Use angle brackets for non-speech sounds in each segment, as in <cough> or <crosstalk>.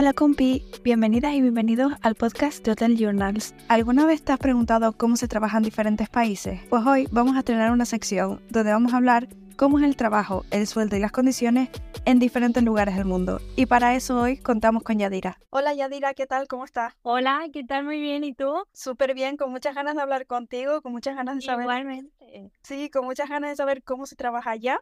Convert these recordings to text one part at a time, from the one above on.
Hola compi, bienvenidas y bienvenidos al podcast de Hotel Journals. ¿Alguna vez te has preguntado cómo se trabaja en diferentes países? Pues hoy vamos a tener una sección donde vamos a hablar cómo es el trabajo, el sueldo y las condiciones en diferentes lugares del mundo. Y para eso hoy contamos con Yadira. Hola Yadira, ¿qué tal? ¿Cómo estás? Hola, ¿qué tal? Muy bien, ¿y tú? Súper bien, con muchas ganas de hablar contigo, con muchas ganas de saber... Igualmente. Sí, con muchas ganas de saber cómo se trabaja allá.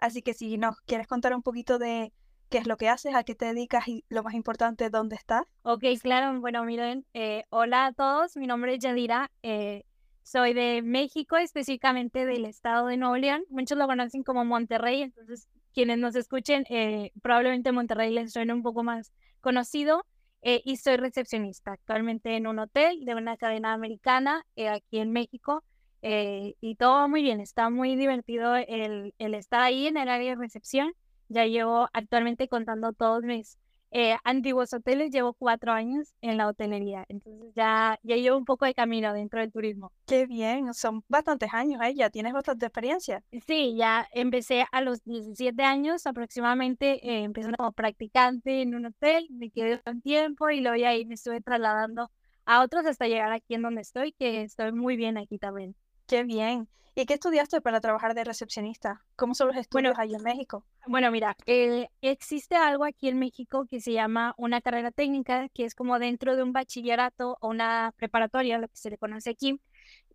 Así que si nos quieres contar un poquito de qué es lo que haces, a qué te dedicas y lo más importante, dónde estás. Ok, claro. Bueno, miren, eh, hola a todos. Mi nombre es Yadira. Eh, soy de México, específicamente del estado de Nuevo León. Muchos lo conocen como Monterrey, entonces quienes nos escuchen, eh, probablemente Monterrey les suene un poco más conocido. y soy recepcionista actualmente en un hotel de una cadena americana aquí en México. y todo muy bien, está muy divertido el, el estar ahí en el área de recepción. Ya llevo actualmente contando todos mis eh, antiguos hoteles, llevo cuatro años en la hotelería, entonces ya, ya llevo un poco de camino dentro del turismo. Qué bien, son bastantes años, ¿eh? ya tienes bastante experiencia. Sí, ya empecé a los 17 años aproximadamente, eh, empecé como practicante en un hotel, me quedé un tiempo y luego ahí me estuve trasladando a otros hasta llegar aquí en donde estoy, que estoy muy bien aquí también. Qué bien. ¿Y qué estudiaste para trabajar de recepcionista? ¿Cómo son los estudios ahí en México? Bueno, mira, eh, existe algo aquí en México que se llama una carrera técnica, que es como dentro de un bachillerato o una preparatoria, lo que se le conoce aquí.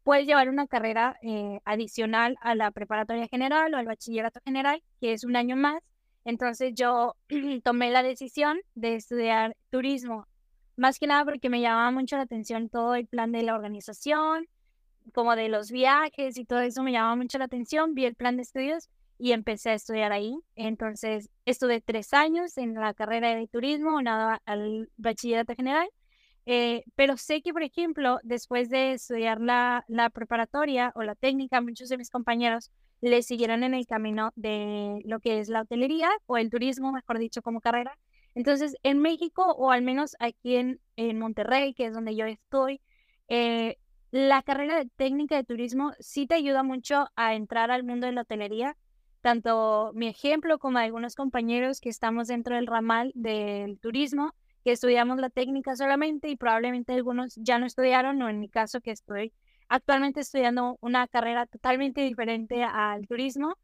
Puedes llevar una carrera eh, adicional a la preparatoria general o al bachillerato general, que es un año más. Entonces yo <clears throat> tomé la decisión de estudiar turismo, más que nada porque me llamaba mucho la atención todo el plan de la organización, como de los viajes y todo eso me llamaba mucho la atención, vi el plan de estudios y empecé a estudiar ahí. Entonces, estuve tres años en la carrera de turismo, nada al bachillerato general, eh, pero sé que, por ejemplo, después de estudiar la, la preparatoria o la técnica, muchos de mis compañeros le siguieron en el camino de lo que es la hotelería o el turismo, mejor dicho, como carrera. Entonces, en México, o al menos aquí en, en Monterrey, que es donde yo estoy, eh, la carrera de técnica de turismo sí te ayuda mucho a entrar al mundo de la hotelería. Tanto mi ejemplo como algunos compañeros que estamos dentro del ramal del turismo, que estudiamos la técnica solamente y probablemente algunos ya no estudiaron, o en mi caso que estoy actualmente estudiando una carrera totalmente diferente al turismo.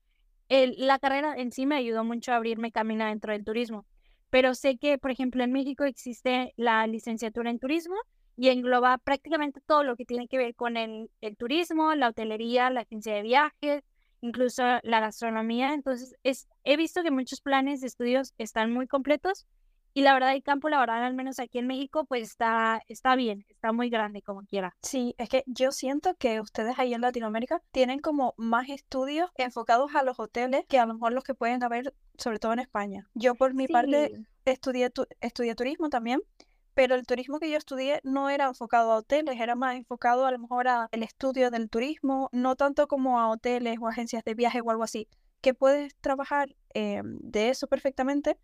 la carrera en sí me ayudó mucho a abrirme camino dentro del turismo. Pero sé que, por ejemplo, en México existe la licenciatura en turismo y engloba prácticamente todo lo que tiene que ver con el, turismo, la hotelería, la agencia de viajes, incluso la gastronomía. Entonces, es, he visto que muchos planes de estudios están muy completos y la verdad el campo laboral, al menos aquí en México, pues está, está bien, está muy grande como quiera. Sí, es que yo siento que ustedes ahí en Latinoamérica tienen como más estudios enfocados a los hoteles que a lo mejor los que pueden haber, sobre todo en España. Yo por mi parte estudié, estudié turismo también pero el turismo que yo estudié no era enfocado a hoteles, era más enfocado a lo mejor al estudio del turismo, no tanto como a hoteles o agencias de viaje o algo así, que puedes trabajar eh, de eso perfectamente,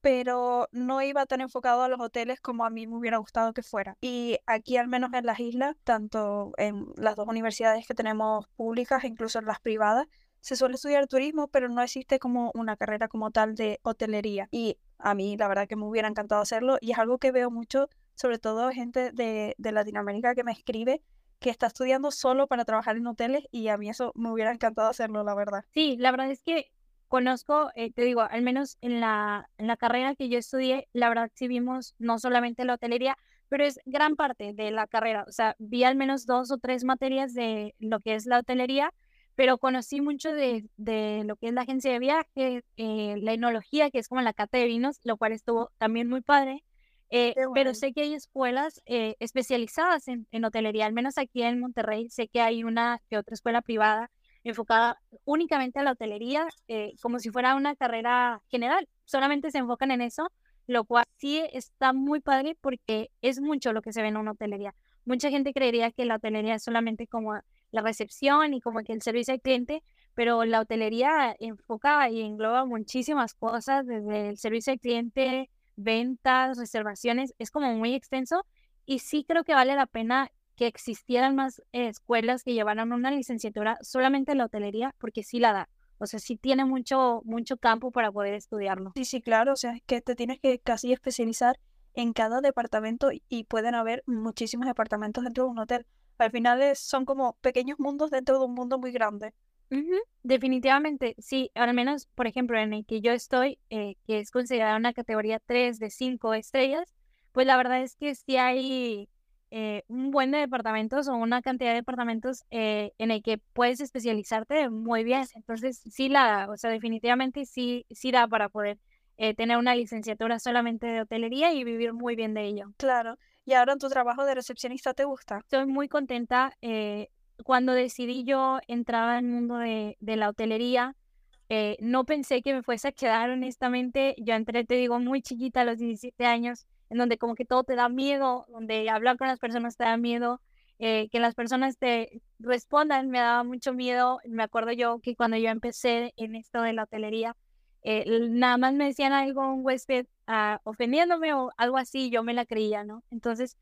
pero no iba tan enfocado a los hoteles como a mí me hubiera gustado que fuera. Y aquí al menos en las islas, tanto en las dos universidades que tenemos públicas, incluso en las privadas, se suele estudiar turismo, pero no existe como una carrera como tal de hotelería. Y a mí la verdad que me hubiera encantado hacerlo y es algo que veo mucho, sobre todo gente de, Latinoamérica que me escribe que está estudiando solo para trabajar en hoteles y a mí eso me hubiera encantado hacerlo, la verdad. Sí, la verdad es que conozco, eh, te digo, al menos en la, la carrera que yo estudié, la verdad sí vimos no solamente la hotelería, pero es gran parte de la carrera. O sea, vi al menos dos o tres materias de lo que es la hotelería pero conocí mucho de, de, lo que es la agencia de viajes, eh, la enología, que es como la cata de vinos, lo cual estuvo también muy padre. Eh, pero sé que hay escuelas eh, especializadas en, en, hotelería, al menos aquí en Monterrey, sé que hay una que otra escuela privada enfocada únicamente a la hotelería, como si fuera una carrera general, solamente se enfocan en eso, lo cual sí está muy padre porque es mucho lo que se ve en una hotelería. Mucha gente creería que la hotelería es solamente como la recepción y como que el servicio al cliente, pero la hotelería enfoca y engloba muchísimas cosas, desde el servicio al cliente, ventas, reservaciones, es como muy extenso y sí creo que vale la pena que existieran más escuelas que llevaran una licenciatura solamente en la hotelería, porque sí la da. O sea, sí tiene mucho, mucho campo para poder estudiarlo. Sí, sí, claro. O sea, es que te tienes que casi especializar en cada departamento y pueden haber muchísimos departamentos dentro de un hotel. Al final son como pequeños mundos dentro de un mundo muy grande. Definitivamente, sí, al menos, por ejemplo, en el que yo estoy, eh, que es considerada una categoría 3 de 5 estrellas, pues la verdad es que sí hay eh, un buen de departamentos o una cantidad de departamentos eh, en el que puedes especializarte muy bien. Entonces, sí la o sea, definitivamente sí, sí da para poder tener una licenciatura solamente de hotelería y vivir muy bien de ello. Claro. ¿Y ahora en tu trabajo de recepcionista te gusta? Estoy muy contenta cuando decidí yo entrar al mundo de, la hotelería, eh, no pensé que me fuese a quedar, honestamente. Yo entré, te digo, muy chiquita a los 17 años, en donde como que todo te da miedo, donde hablar con las personas te da miedo, eh, que las personas te respondan me daba mucho miedo. Me acuerdo yo que cuando yo empecé en esto de la hotelería, eh, nada más me decían algo, un huésped ah, ofendiéndome o algo así, yo me la creía, ¿no? Entonces,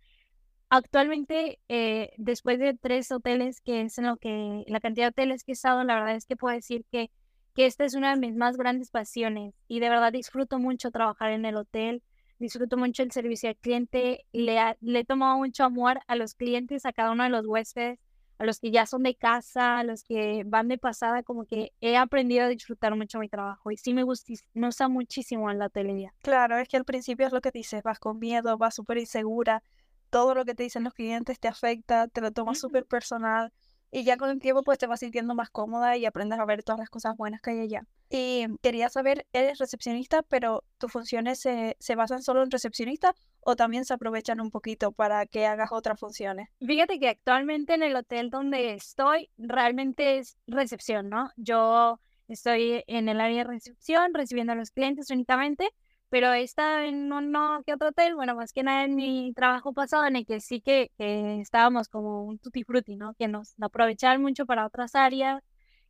Actualmente, eh, después de tres hoteles, que es en lo que la cantidad de hoteles que he estado, la verdad es que puedo decir que, que esta es una de mis más grandes pasiones y de verdad disfruto mucho trabajar en el hotel, disfruto mucho el servicio al cliente, le, le he tomado mucho amor a los clientes, a cada uno de los huéspedes, a los que ya son de casa, a los que van de pasada, como que he aprendido a disfrutar mucho mi trabajo y sí me gusta, me gusta muchísimo en la hotelería. Claro, es que al principio es lo que dices, vas con miedo, vas súper insegura, todo lo que te dicen los clientes te afecta, te lo tomas súper personal y ya con el tiempo pues te vas sintiendo más cómoda y aprendes a ver todas las cosas buenas que hay allá. Y quería saber, eres recepcionista, pero tus funciones se, se basan solo en recepcionista o también se aprovechan un poquito para que hagas otras funciones? Fíjate que actualmente en el hotel donde estoy realmente es recepción, ¿no? Yo estoy en el área de recepción recibiendo a los clientes únicamente pero he estado en uno que otro hotel, bueno, más que nada en mi trabajo pasado, en el que sí que, estábamos como un tutti frutti, ¿no? Que nos aprovechaban mucho para otras áreas,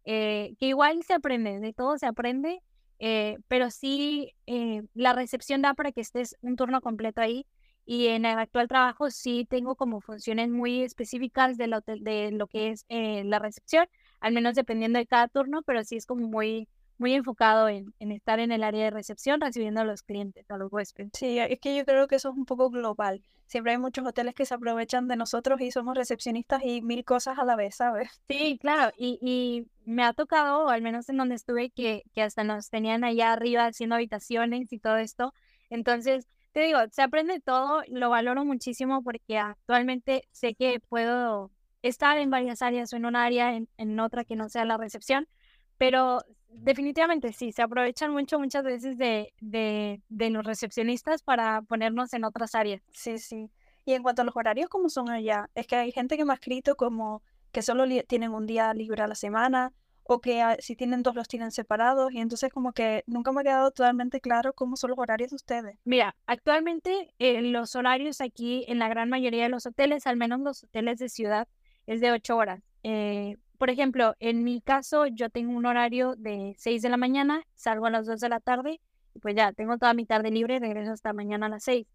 eh, que igual se aprende, de todo se aprende, eh, pero sí eh, la recepción da para que estés un turno completo ahí. Y en el actual trabajo sí tengo como funciones muy específicas del hotel, de lo que es la recepción, al menos dependiendo de cada turno, pero sí es como muy muy enfocado en, estar en el área de recepción recibiendo a los clientes, a los huéspedes. Sí, es que yo creo que eso es un poco global. Siempre hay muchos hoteles que se aprovechan de nosotros y somos recepcionistas y mil cosas a la vez, ¿sabes? Sí, claro, y, y me ha tocado, al menos en donde estuve, que, que hasta nos tenían allá arriba haciendo habitaciones y todo esto. Entonces, te digo, se aprende todo, lo valoro muchísimo porque actualmente sé que puedo estar en varias áreas o en un área, en, en otra que no sea la recepción, pero definitivamente sí, se aprovechan mucho muchas veces de, de, de, los recepcionistas para ponernos en otras áreas. Sí, sí. Y en cuanto a los horarios, ¿cómo son allá? Es que hay gente que me ha escrito como que solo tienen un día libre a la semana o que si tienen dos los tienen separados y entonces como que nunca me ha quedado totalmente claro cómo son los horarios de ustedes. Mira, actualmente eh, los horarios aquí en la gran mayoría de los hoteles, al menos los hoteles de ciudad, es de ocho horas. Eh, por ejemplo, en mi caso, yo tengo un horario de 6 de la mañana, salgo a las 2 de la tarde, pues ya tengo toda mi tarde libre, regreso hasta mañana a las 6.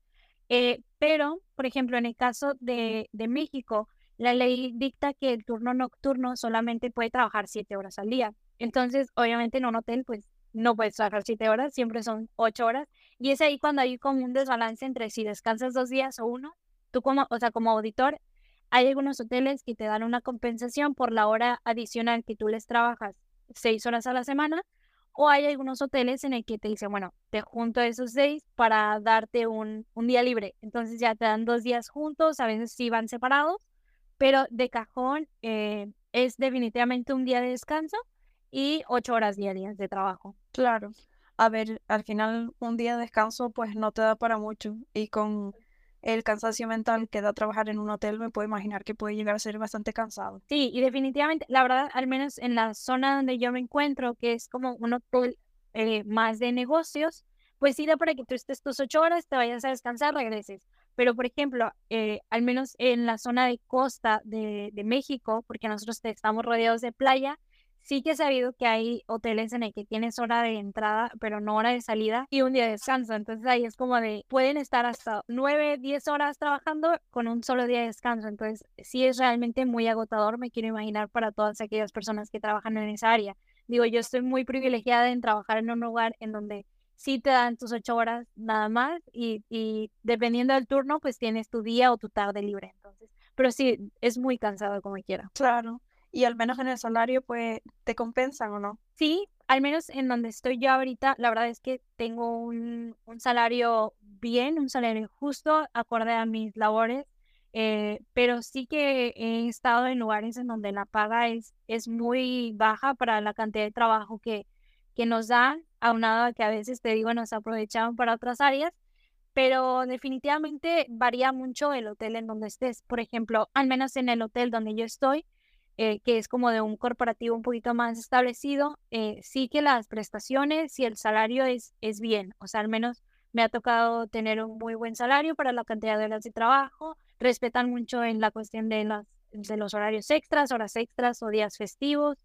Eh, pero, por ejemplo, en el caso de, de México, la ley dicta que el turno nocturno solamente puede trabajar 7 horas al día. Entonces, obviamente en un hotel, pues no puedes trabajar 7 horas, siempre son 8 horas. Y es ahí cuando hay como un desbalance entre si descansas dos días o uno. Tú como, o sea, como auditor, hay algunos hoteles que te dan una compensación por la hora adicional que tú les trabajas seis horas a la semana, o hay algunos hoteles en el que te dicen, bueno, te junto esos seis para darte un, un día libre. Entonces ya te dan dos días juntos, a veces sí van separados, pero de cajón eh, es definitivamente un día de descanso y ocho horas diarias de trabajo. Claro. A ver, al final un día de descanso pues no te da para mucho y con el cansancio mental que da trabajar en un hotel, me puedo imaginar que puede llegar a ser bastante cansado. Sí, y definitivamente, la verdad, al menos en la zona donde yo me encuentro, que es como un hotel eh, más de negocios, pues sí da para que tú estés tus ocho horas, te vayas a descansar, regreses. Pero, por ejemplo, eh, al menos en la zona de costa de, de México, porque nosotros estamos rodeados de playa, Sí que he sabido que hay hoteles en el que tienes hora de entrada, pero no hora de salida y un día de descanso. Entonces ahí es como de, pueden estar hasta 9, 10 horas trabajando con un solo día de descanso. Entonces sí es realmente muy agotador, me quiero imaginar, para todas aquellas personas que trabajan en esa área. Digo, yo estoy muy privilegiada en trabajar en un lugar en donde sí te dan tus ocho horas nada más y, y dependiendo del turno, pues tienes tu día o tu tarde libre. Entonces, pero sí, es muy cansado como quiera. Claro. Y al menos en el salario, pues, ¿te compensan o no? Sí, al menos en donde estoy yo ahorita, la verdad es que tengo un, un salario bien, un salario justo, acorde a mis labores. Eh, pero sí que he estado en lugares en donde la paga es, es muy baja para la cantidad de trabajo que, que nos dan, aunado a que a veces, te digo, nos aprovechaban para otras áreas, pero definitivamente varía mucho el hotel en donde estés. Por ejemplo, al menos en el hotel donde yo estoy, eh, que es como de un corporativo un poquito más establecido, eh, sí que las prestaciones y el salario es, es bien, o sea, al menos me ha tocado tener un muy buen salario para la cantidad de horas de trabajo, respetan mucho en la cuestión de, las, de los horarios extras, horas extras o días festivos.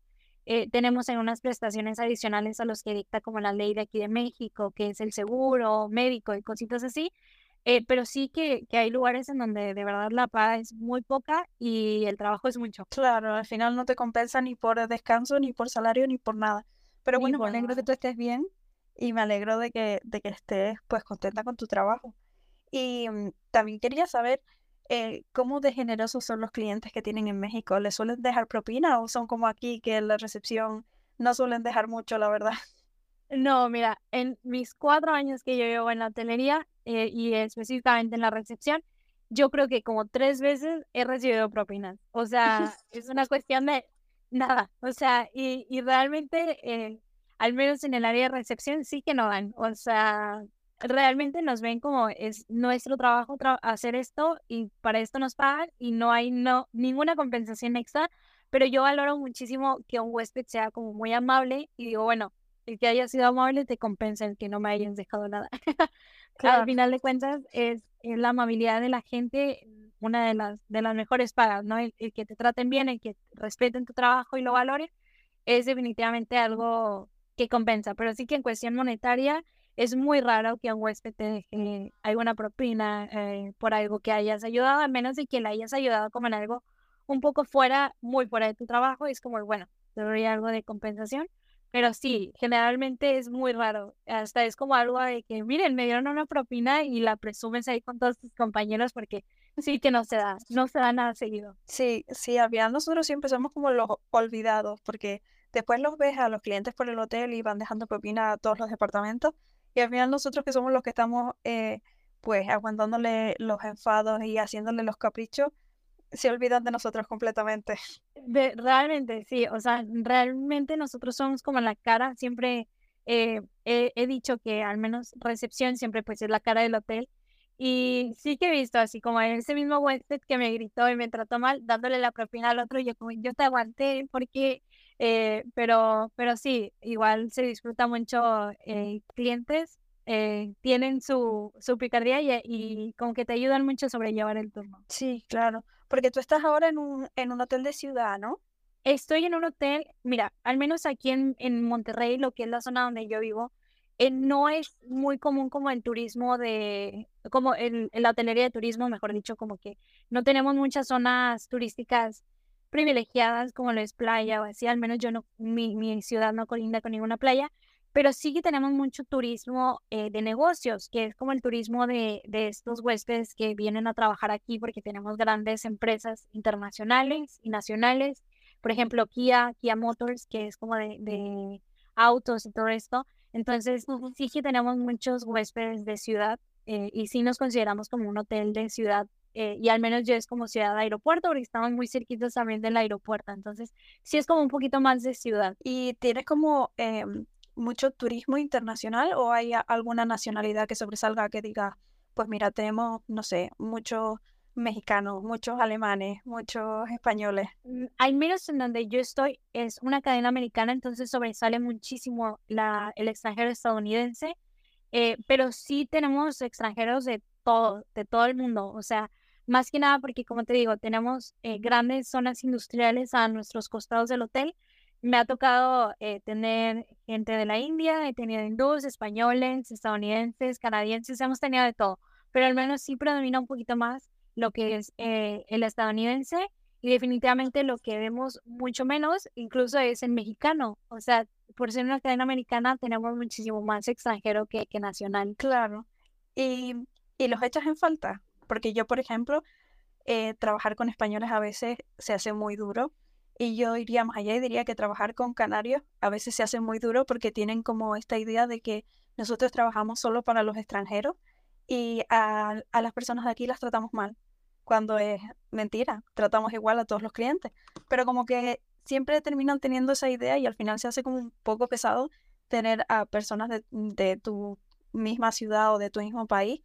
Eh, tenemos en unas prestaciones adicionales a los que dicta como la ley de aquí de México, que es el seguro médico y cositas así. Eh, pero sí que, que, hay lugares en donde de verdad la paga es muy poca y el trabajo es mucho. Claro, al final no te compensa ni por descanso, ni por salario, ni por nada. Pero bueno, me alegro que tú estés bien y me alegro de que, de que estés pues contenta con tu trabajo. Y mm, también quería saber eh, ¿cómo de generosos son los clientes que tienen en México? ¿Les suelen dejar propina o son como aquí que en la recepción no suelen dejar mucho, la verdad? No, mira, en mis cuatro años que yo llevo en la hotelería eh, y específicamente en la recepción, yo creo que como tres veces he recibido propinas. O sea, <laughs> es una cuestión de nada. O sea, y, y realmente, eh, al menos en el área de recepción, sí que no dan. O sea, realmente nos ven como es nuestro trabajo hacer esto y para esto nos pagan y no hay no ninguna compensación extra, pero yo valoro muchísimo que un huésped sea como muy amable y digo, bueno, el que haya sido amable te compensa el que no me hayas dejado nada. <laughs> Al final de cuentas es, la amabilidad de la gente una de las de las mejores pagas, ¿no? El, el que te traten bien, el que respeten tu trabajo y lo valoren es definitivamente algo que compensa, pero sí que en cuestión monetaria es muy raro que un huésped te deje alguna propina eh, por algo que hayas ayudado, a menos de que le hayas ayudado como en algo un poco fuera, muy fuera de tu trabajo, es como, bueno, te doy algo de compensación. Pero sí, generalmente es muy raro. Hasta es como algo de que, miren, me dieron una propina y la presumes ahí con todos tus compañeros porque sí que no se da, no se da nada seguido. Sí, sí, había nosotros siempre somos como los olvidados porque después los ves a los clientes por el hotel y van dejando propina a todos los departamentos y al final nosotros que somos los que estamos eh, pues aguantándole los enfados y haciéndole los caprichos, se olvidan de nosotros completamente. De, realmente, sí, o sea, realmente nosotros somos como la cara, siempre eh, he, dicho que al menos recepción siempre pues es la cara del hotel. Y sí que he visto así como ese mismo huésped que me gritó y me trató mal, dándole la propina al otro, y yo como, yo te aguanté porque eh, pero, pero sí, igual se disfruta mucho eh, clientes, tienen su, su picardía y, y, como que te ayudan mucho a sobrellevar el turno. Sí, claro, porque tú estás ahora en un, en un hotel de ciudad, ¿no? Estoy en un hotel, mira, al menos aquí en, en Monterrey, lo que es la zona donde yo vivo, no es muy común como el turismo de, como el, la hotelería de turismo, mejor dicho, como que no tenemos muchas zonas turísticas privilegiadas como lo es playa o así, al menos yo no, mi, mi ciudad no colinda con ninguna playa, pero sí que tenemos mucho turismo eh, de negocios, que es como el turismo de, de, estos huéspedes que vienen a trabajar aquí porque tenemos grandes empresas internacionales y nacionales, por ejemplo, Kia, Kia Motors, que es como de, de autos y todo esto. Entonces, sí que tenemos muchos huéspedes de ciudad eh, y sí nos consideramos como un hotel de ciudad eh, y al menos yo es como ciudad de aeropuerto, porque estamos muy cerquitos también del aeropuerto, entonces sí es como un poquito más de ciudad. ¿Y tienes como em, mucho turismo internacional o hay alguna nacionalidad que sobresalga que diga, pues mira, tenemos, no sé, muchos mexicanos, muchos alemanes, muchos españoles? Mm, al menos en donde yo estoy es una cadena americana, entonces sobresale muchísimo la, el extranjero estadounidense, eh, pero sí tenemos extranjeros de todo, de todo el mundo, o sea, más que nada porque, como te digo, tenemos eh, grandes zonas industriales a nuestros costados del hotel. Me ha tocado eh, tener gente de la India, he tenido hindús, españoles, estadounidenses, canadienses, hemos tenido de todo, pero al menos sí predomina un poquito más lo que es eh, el estadounidense Y definitivamente lo que vemos mucho menos, incluso es en mexicano. O sea, por ser una cadena americana, tenemos muchísimo más extranjero que, que nacional. Claro. Y, y los echas en falta. Porque yo, por ejemplo, eh, trabajar con españoles a veces se hace muy duro. Y yo iría más allá y diría que trabajar con canarios a veces se hace muy duro porque tienen como esta idea de que nosotros trabajamos solo para los extranjeros y a, a las personas de aquí las tratamos mal cuando es mentira, tratamos igual a todos los clientes, pero como que siempre terminan teniendo esa idea y al final se hace como un poco pesado tener a personas de, tu misma ciudad o de tu mismo país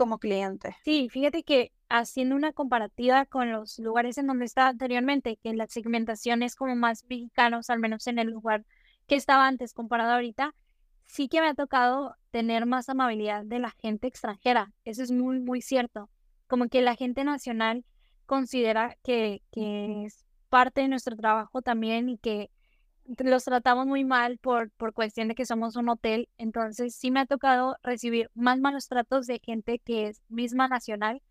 como clientes. Sí, fíjate que haciendo una comparativa con los lugares en donde estaba anteriormente, que la segmentación es como más mexicanos, al menos en el lugar que estaba antes comparado ahorita, sí que me ha tocado tener más amabilidad de la gente extranjera. Eso es muy, muy cierto como que la gente nacional considera que, que es parte de nuestro trabajo también y que los tratamos muy mal por, por cuestión de que somos un hotel. Entonces sí me ha tocado recibir más malos tratos de gente que es misma nacional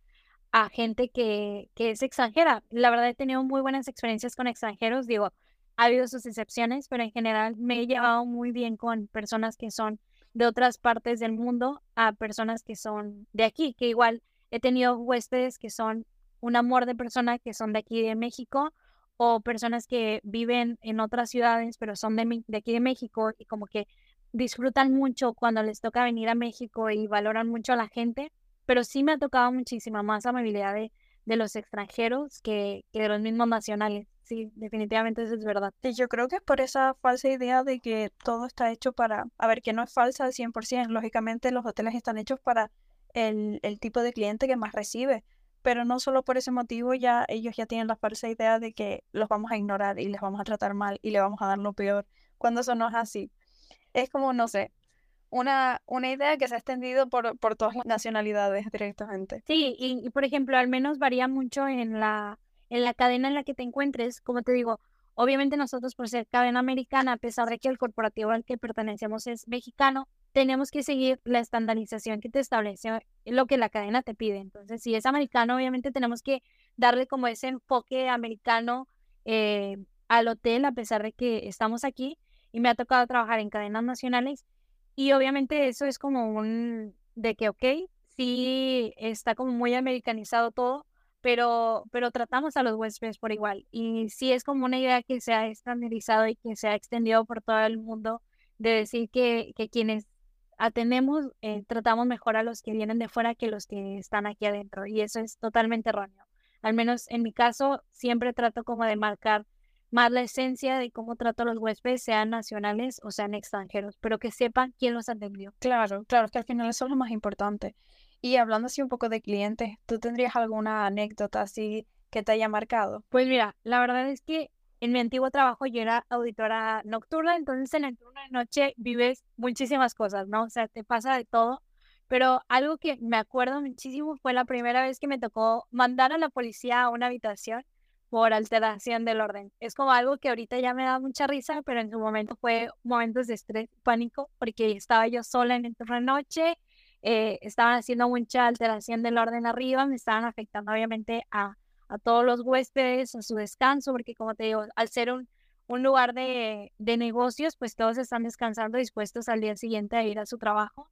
a gente que, que es extranjera. La verdad he tenido muy buenas experiencias con extranjeros. Digo, ha habido sus excepciones, pero en general me he llevado muy bien con personas que son de otras partes del mundo a personas que son de aquí, que igual He tenido huéspedes que son un amor de persona que son de aquí de México o personas que viven en otras ciudades pero son de, de aquí de México y como que disfrutan mucho cuando les toca venir a México y valoran mucho a la gente, pero sí me ha tocado muchísima más amabilidad de, de los extranjeros que, que, de los mismos nacionales. Sí, definitivamente eso es verdad. Y yo creo que es por esa falsa idea de que todo está hecho para, a ver, que no es falsa al 100%, lógicamente los hoteles están hechos para el, el tipo de cliente que más recibe. Pero no solo por ese motivo, ya ellos ya tienen la falsa idea de que los vamos a ignorar y les vamos a tratar mal y le vamos a dar lo peor, cuando eso no es así. Es como, no sé, una, una idea que se ha extendido por, por todas las nacionalidades directamente. Sí, y, por ejemplo, al menos varía mucho en la, en la cadena en la que te encuentres. Como te digo, obviamente nosotros por ser cadena americana, a pesar de que el corporativo al que pertenecemos es mexicano, tenemos que seguir la estandarización que te establece lo que la cadena te pide. Entonces, si es americano, obviamente tenemos que darle como ese enfoque americano eh, al hotel, a pesar de que estamos aquí y me ha tocado trabajar en cadenas nacionales. Y obviamente eso es como un de que, ok, sí está como muy americanizado todo, pero, pero tratamos a los huéspedes por igual. Y sí es como una idea que se ha estandarizado y que se ha extendido por todo el mundo de decir que, que quienes atendemos, eh, tratamos mejor a los que vienen de fuera que los que están aquí adentro. Y eso es totalmente erróneo. Al menos en mi caso, siempre trato como de marcar más la esencia de cómo trato a los huéspedes, sean nacionales o sean extranjeros, pero que sepan quién los atendió. Claro, claro, es que al final eso es lo más importante. Y hablando así un poco de clientes, ¿tú tendrías alguna anécdota así que te haya marcado? Pues mira, la verdad es que en mi antiguo trabajo yo era auditora nocturna, entonces en el turno de noche vives muchísimas cosas, ¿no? O sea, te pasa de todo. Pero algo que me acuerdo muchísimo fue la primera vez que me tocó mandar a la policía a una habitación por alteración del orden. Es como algo que ahorita ya me da mucha risa, pero en su momento fue momentos de estrés, pánico, porque estaba yo sola en el turno de noche, eh, estaban haciendo mucha alteración del orden arriba, me estaban afectando obviamente a a todos los huéspedes a su descanso, porque como te digo, al ser un, un lugar de, de, negocios, pues todos están descansando dispuestos al día siguiente a ir a su trabajo.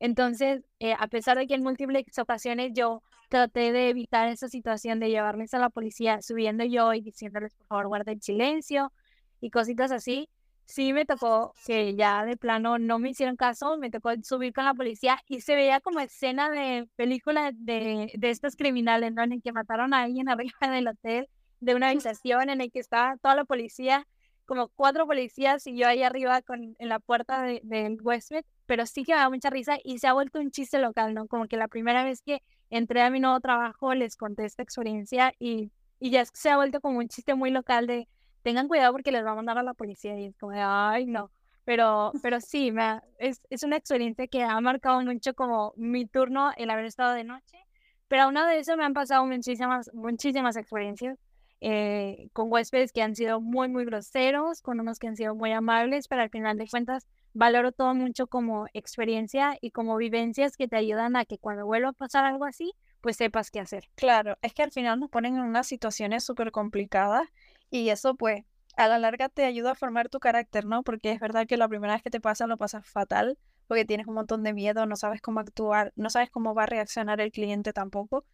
Entonces, eh, a pesar de que en múltiples ocasiones yo traté de evitar esa situación de llevarles a la policía subiendo yo y diciéndoles, por favor, guarden silencio y cositas así, sí me tocó que ya de plano no me hicieron caso, me tocó subir con la policía y se veía como escena de película de, de estos criminales, ¿no? En el que mataron a alguien <laughs> arriba del hotel, de una habitación en el que estaba toda la policía, como cuatro policías y yo ahí arriba con, en la puerta del huésped, pero sí que me da mucha risa y se ha vuelto un chiste local, ¿no? Como que la primera vez que entré a mi nuevo trabajo les conté esta experiencia y, y ya se ha vuelto como un chiste muy local de tengan cuidado porque les va a mandar a la policía y es como ay, no. Pero, pero sí, me es, es una experiencia que ha marcado mucho como mi turno el haber estado de noche. Pero aún de eso me han pasado muchísimas, muchísimas experiencias eh, con huéspedes que han sido muy, muy groseros, con unos que han sido muy amables, pero al final de cuentas valoro todo mucho como experiencia y como vivencias que te ayudan a que cuando vuelva a pasar algo así, pues sepas qué hacer. Claro, es que al final nos ponen en unas situaciones súper complicadas y eso pues a la larga te ayuda a formar tu carácter, ¿no? Porque es verdad que la primera vez que te pasa lo pasas fatal porque tienes un montón de miedo, no sabes cómo actuar, no sabes cómo va a reaccionar el cliente tampoco,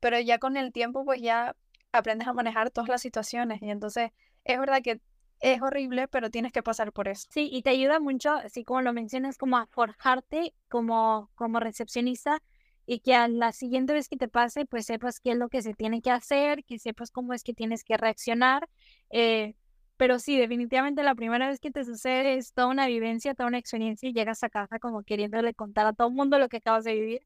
pero ya con el tiempo pues ya aprendes a manejar todas las situaciones y entonces es verdad que es horrible, pero tienes que pasar por eso. Sí, y te ayuda mucho, así como lo mencionas, como a forjarte como, como recepcionista y que a la siguiente vez que te pase, pues sepas qué es lo que se tiene que hacer, que sepas cómo es que tienes que reaccionar. Eh, pero sí, definitivamente la primera vez que te sucede es toda una vivencia, toda una experiencia y llegas a casa como queriéndole contar a todo el mundo lo que acabas de vivir.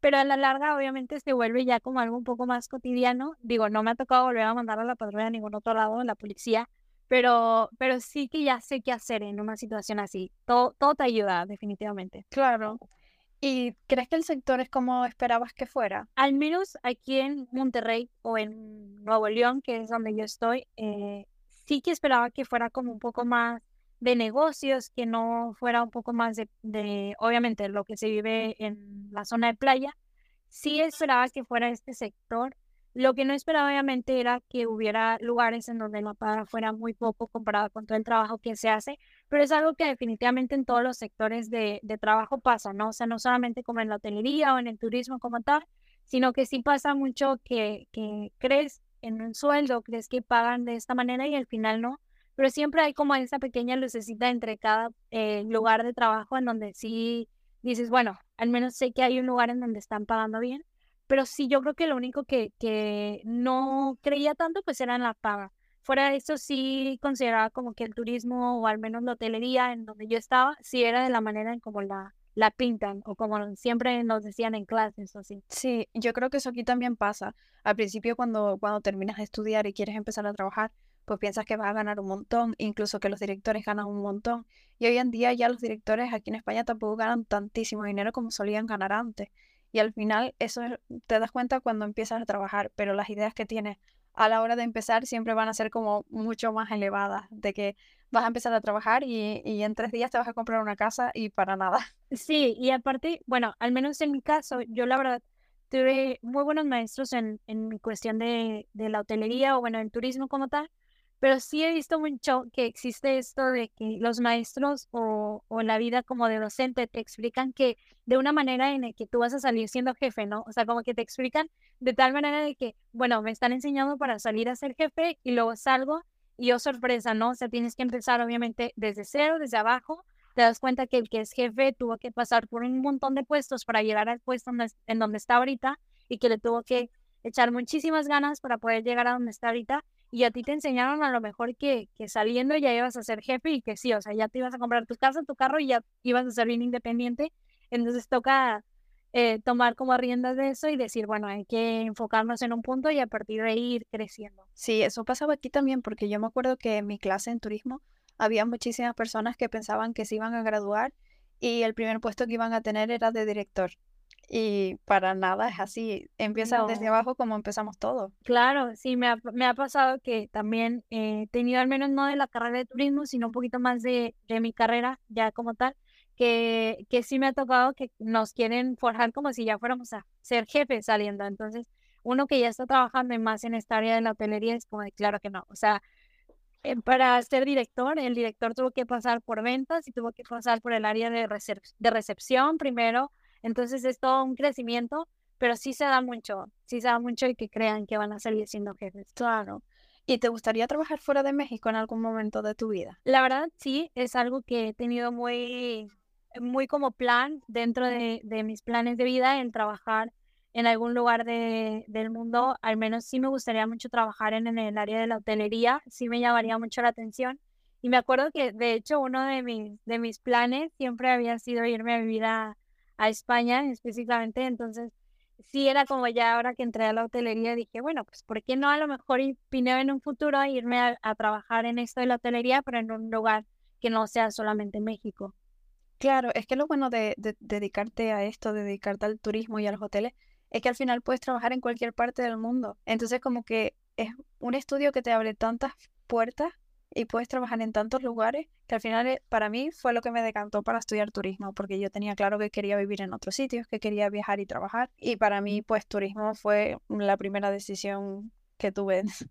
Pero a la larga, obviamente, se vuelve ya como algo un poco más cotidiano. Digo, no me ha tocado volver a mandar a la patrulla a ningún otro lado, la policía, pero, pero sí que ya sé qué hacer en una situación así. Todo, todo te ayuda, definitivamente. Claro. ¿Y crees que el sector es como esperabas que fuera? Al menos aquí en Monterrey o en Nuevo León, que es donde yo estoy, eh, sí que esperaba que fuera como un poco más de negocios, que no fuera un poco más de, de, obviamente, lo que se vive en la zona de playa. Sí esperaba que fuera este sector, lo que no esperaba obviamente era que hubiera lugares en donde la paga fuera muy poco comparado con todo el trabajo que se hace, pero es algo que definitivamente en todos los sectores de, trabajo pasa, ¿no? O sea, no solamente como en la hotelería o en el turismo como tal, sino que sí pasa mucho que, que crees en un sueldo, crees que pagan de esta manera y al final no, pero siempre hay como esa pequeña lucecita entre cada eh, lugar de trabajo en donde sí dices, bueno, al menos sé que hay un lugar en donde están pagando bien pero sí, yo creo que lo único que, que no creía tanto, pues era en la paga. Fuera de eso, sí consideraba como que el turismo, o al menos la hotelería en donde yo estaba, sí era de la manera en como la, la pintan, o como siempre nos decían en clases o así. Sí, yo creo que eso aquí también pasa. Al principio, cuando, cuando terminas de estudiar y quieres empezar a trabajar, pues piensas que vas a ganar un montón, incluso que los directores ganan un montón. Y hoy en día ya los directores aquí en España tampoco ganan tantísimo dinero como solían ganar antes. Y al final eso te das cuenta cuando empiezas a trabajar, pero las ideas que tienes a la hora de empezar siempre van a ser como mucho más elevadas, de que vas a empezar a trabajar y, en tres días te vas a comprar una casa y para nada. <laughs> Sí, y aparte, bueno, al menos en mi caso, yo la verdad tuve muy buenos maestros en, en cuestión de, de la hotelería o bueno, en turismo como tal, pero sí he visto mucho que existe esto de que los maestros o, o la vida como de docente te explican que de una manera en la que tú vas a salir siendo jefe, ¿no? O sea, como que te explican de tal manera de que, bueno, me están enseñando para salir a ser jefe y luego salgo y yo sorpresa, ¿no? O sea, tienes que empezar obviamente desde cero, desde abajo. Te das cuenta que el que es jefe tuvo que pasar por un montón de puestos para llegar al puesto en donde está ahorita y que le tuvo que echar muchísimas ganas para poder llegar a donde está ahorita y a ti te enseñaron a lo mejor que, que saliendo ya ibas a ser jefe y que sí, o sea, ya te ibas a comprar tu casa, tu carro y ya ibas a ser bien independiente. Entonces toca eh, tomar como riendas de eso y decir, bueno, hay que enfocarnos en un punto y a partir de ahí ir creciendo. Sí, eso pasaba aquí también, porque yo me acuerdo que en mi clase en turismo había muchísimas personas que pensaban que se iban a graduar y el primer puesto que iban a tener era de director. Y para nada es así. Empiezan desde abajo como empezamos todos. Claro, sí, me ha, me ha pasado que también he tenido al menos no de la carrera de turismo, sino un poquito más de, de mi carrera ya como tal, que, que sí me ha tocado que nos quieren forjar como si ya fuéramos a ser jefes saliendo. Entonces, uno que ya está trabajando más en esta área de la hotelería es como de claro que no. O sea, eh, para ser director, el director tuvo que pasar por ventas y tuvo que pasar por el área de, de recepción primero entonces es todo un crecimiento, pero sí se da mucho, sí se da mucho y que crean que van a salir siendo jefes. Claro. ¿Y te gustaría trabajar fuera de México en algún momento de tu vida? La verdad, sí, es algo que he tenido muy, muy como plan dentro de, de mis planes de vida, en trabajar en algún lugar de, del mundo. Al menos sí me gustaría mucho trabajar en, en, el área de la hotelería, sí me llamaría mucho la atención. Y me acuerdo que, de hecho, uno de mis, de mis planes siempre había sido irme a vivir a, a España específicamente, entonces sí era como ya ahora que entré a la hotelería dije, bueno, pues ¿por qué no a lo mejor pineo en un futuro irme a, trabajar en esto de la hotelería, pero en un lugar que no sea solamente México? Claro, es que lo bueno de, dedicarte a esto, de dedicarte al turismo y a los hoteles, es que al final puedes trabajar en cualquier parte del mundo. Entonces como que es un estudio que te abre tantas puertas y puedes trabajar en tantos lugares que al final eh, para mí fue lo que me decantó para estudiar turismo, porque yo tenía claro que quería vivir en otros sitios, que quería viajar y trabajar y para mí pues turismo fue la primera decisión que tuve <laughs>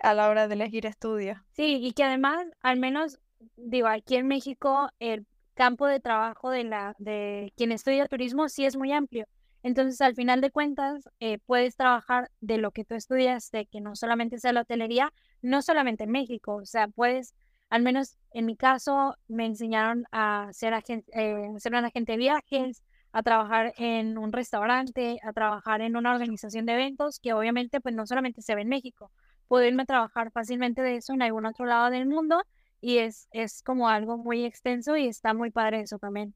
a la hora de elegir estudios. Sí, y que además, al menos, digo, aquí en México, el campo de trabajo de, la, de quien estudia turismo sí es muy amplio. Entonces, al final de cuentas, eh, puedes trabajar de lo que tú estudiaste, que no solamente sea la hotelería, no solamente en México, o sea, puedes, al menos en mi caso, me enseñaron a ser, agente, eh, ser un agente de viajes, a trabajar en un restaurante, a trabajar en una organización de eventos, que obviamente pues no solamente se ve en México, puedo irme a trabajar fácilmente de eso en algún otro lado del mundo y es, es como algo muy extenso y está muy padre eso también.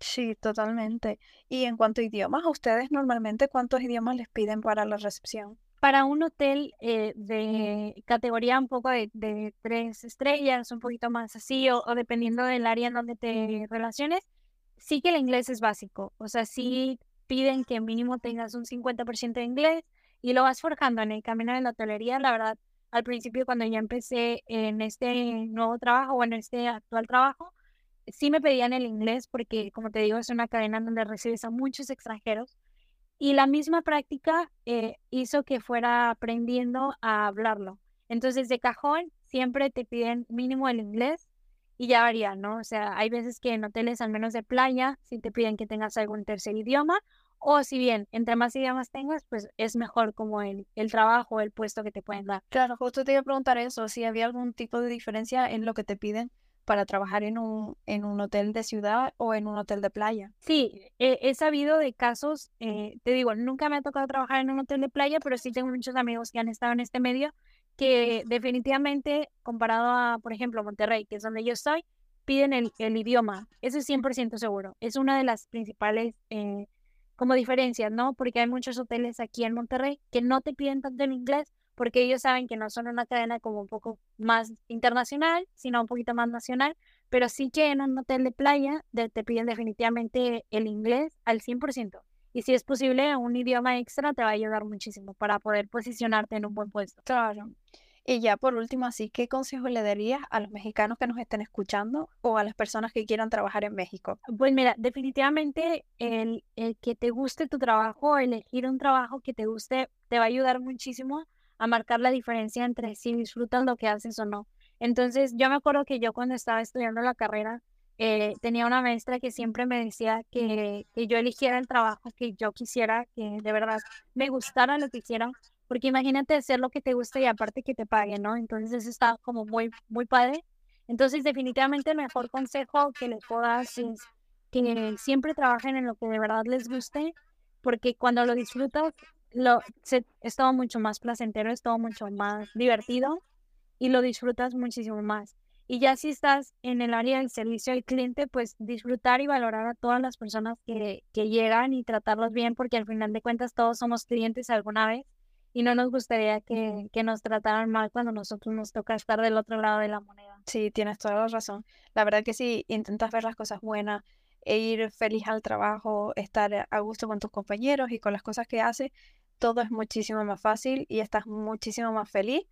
Sí, totalmente. Y en cuanto a idiomas, ustedes normalmente cuántos idiomas les piden para la recepción? Para un hotel eh, de categoría un poco de, de, tres estrellas, un poquito más así, o, dependiendo del área en donde te relaciones, sí que el inglés es básico. O sea, sí piden que mínimo tengas un 50% de inglés y lo vas forjando en el camino de la hotelería. La verdad, al principio cuando ya empecé en este nuevo trabajo o en este actual trabajo, sí me pedían el inglés porque, como te digo, es una cadena donde recibes a muchos extranjeros. Y la misma práctica eh, hizo que fuera aprendiendo a hablarlo. Entonces, de cajón, siempre te piden mínimo el inglés y ya varía, ¿no? O sea, hay veces que en hoteles, al menos de playa, sí te piden que tengas algún tercer idioma o si bien, entre más idiomas tengas, pues es mejor como el, el trabajo, el puesto que te pueden dar. Claro, justo te iba a preguntar eso, si había algún tipo de diferencia en lo que te piden para trabajar en un, en un hotel de ciudad o en un hotel de playa. Sí, he, sabido de casos, eh, te digo, nunca me ha tocado trabajar en un hotel de playa, pero sí tengo muchos amigos que han estado en este medio que definitivamente, comparado a, por ejemplo, Monterrey, que es donde yo estoy, piden el, el idioma. Eso es 100% seguro. Es una de las principales... Eh, como diferencias, ¿no? Porque hay muchos hoteles aquí en Monterrey que no te piden tanto en inglés porque ellos saben que no son una cadena como un poco más internacional, sino un poquito más nacional, pero sí que en un hotel de playa te piden definitivamente el inglés al 100%. Y si es posible, un idioma extra te va a ayudar muchísimo para poder posicionarte en un buen puesto. Claro. Y ya por último, así, ¿qué consejo le darías a los mexicanos que nos estén escuchando o a las personas que quieran trabajar en México? Pues mira, definitivamente el, el que te guste tu trabajo, elegir un trabajo que te guste, te va a ayudar muchísimo a marcar la diferencia entre si disfrutas lo que haces o no. Entonces, yo me acuerdo que yo cuando estaba estudiando la carrera, eh, tenía una maestra que siempre me decía que, que yo eligiera el trabajo que yo quisiera, que de verdad me gustara lo que hiciera, porque imagínate hacer lo que te gusta y aparte que te paguen, ¿no? Entonces eso está como muy, muy padre. Entonces definitivamente el mejor consejo que les puedo dar es que siempre trabajen en lo que de verdad les guste, porque cuando lo disfrutas, lo, es todo mucho más placentero, es todo mucho más divertido y lo disfrutas muchísimo más. Y ya si estás en el área del servicio al cliente, pues disfrutar y valorar a todas las personas que, que llegan y tratarlos bien, porque al final de cuentas todos somos clientes alguna vez y no nos gustaría que, que, nos trataran mal cuando nosotros nos toca estar del otro lado de la moneda. Sí, tienes toda la razón. La verdad que sí, intentas ver las cosas buenas e ir feliz al trabajo, estar a gusto con tus compañeros y con las cosas que haces, todo es muchísimo más fácil y estás muchísimo más feliz.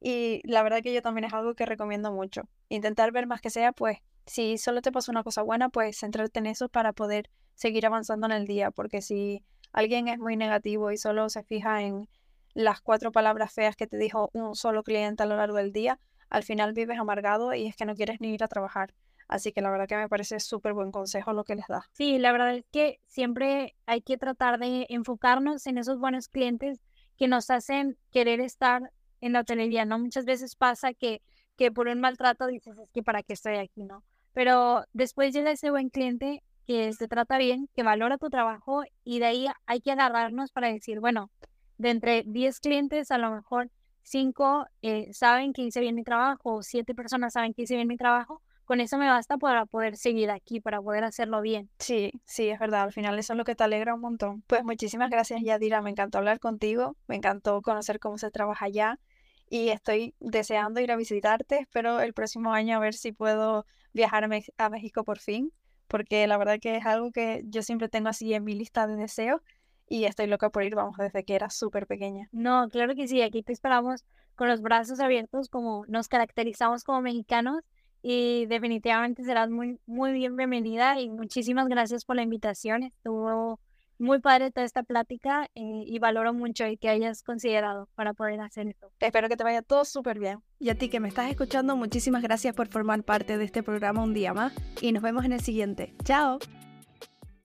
Y la verdad que yo también es algo que recomiendo mucho. Intentar ver más que sea, pues, si solo te pasa una cosa buena, pues centrarte en eso para poder seguir avanzando en el día, porque si alguien es muy negativo y solo se fija en las cuatro palabras feas que te dijo un solo cliente a lo largo del día, al final vives amargado y es que no quieres ni ir a trabajar. Así que la verdad que me parece súper buen consejo lo que les da. Sí, la verdad es que siempre hay que tratar de enfocarnos en esos buenos clientes que nos hacen querer estar en la hotelería, ¿no? Muchas veces pasa que, que por un maltrato dices, es que para qué estoy aquí, ¿no? Pero después llega ese buen cliente que se trata bien, que valora tu trabajo y de ahí hay que agarrarnos para decir, bueno, de entre 10 clientes, a lo mejor 5 eh, saben que hice bien mi trabajo o 7 personas saben que hice bien mi trabajo, con eso me basta para poder seguir aquí, para poder hacerlo bien. Sí, sí, es verdad. Al final eso es lo que te alegra un montón. Pues muchísimas gracias, Yadira. Me encantó hablar contigo. Me encantó conocer cómo se trabaja allá. Y estoy deseando ir a visitarte. Espero el próximo año a ver si puedo viajar a, a México por fin. Porque la verdad que es algo que yo siempre tengo así en mi lista de deseos y estoy loca por ir, vamos, desde que era súper pequeña. No, claro que sí, aquí te esperamos con los brazos abiertos como nos caracterizamos como mexicanos y definitivamente serás muy, muy bienvenida y muchísimas gracias por la invitación. Estuvo muy padre toda esta plática eh, y valoro mucho el que hayas considerado para poder hacer esto. Espero que te vaya todo súper bien. Y a ti que me estás escuchando, muchísimas gracias por formar parte de este programa un día más y nos vemos en el siguiente. Chao.